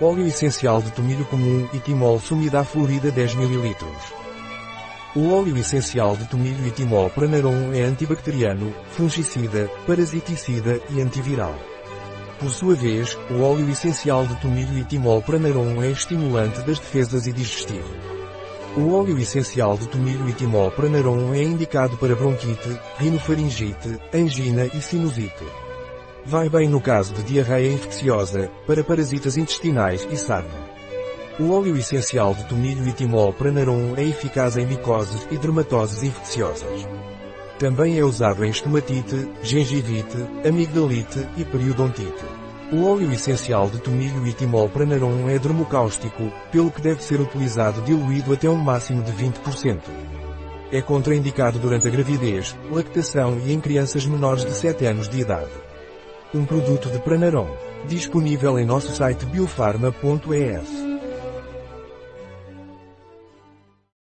Óleo essencial de tomilho comum e timol sumida florida 10 ml. O óleo essencial de tomilho e timol pranarum é antibacteriano, fungicida, parasiticida e antiviral. Por sua vez, o óleo essencial de tomilho e timol pranarum é estimulante das defesas e digestivo. O óleo essencial de tomilho e timol pranarum é indicado para bronquite, rinofaringite, angina e sinusite. Vai bem no caso de diarreia infecciosa, para parasitas intestinais e sarna. O óleo essencial de tomilho e timol pranarum é eficaz em micoses e dermatoses infecciosas. Também é usado em estomatite, gengivite, amigdalite e periodontite. O óleo essencial de tomilho e timol pranarum é dermocáustico, pelo que deve ser utilizado diluído até um máximo de 20%. É contraindicado durante a gravidez, lactação e em crianças menores de 7 anos de idade. Um produto de Pranarom. Disponível em nosso site biofarma.es.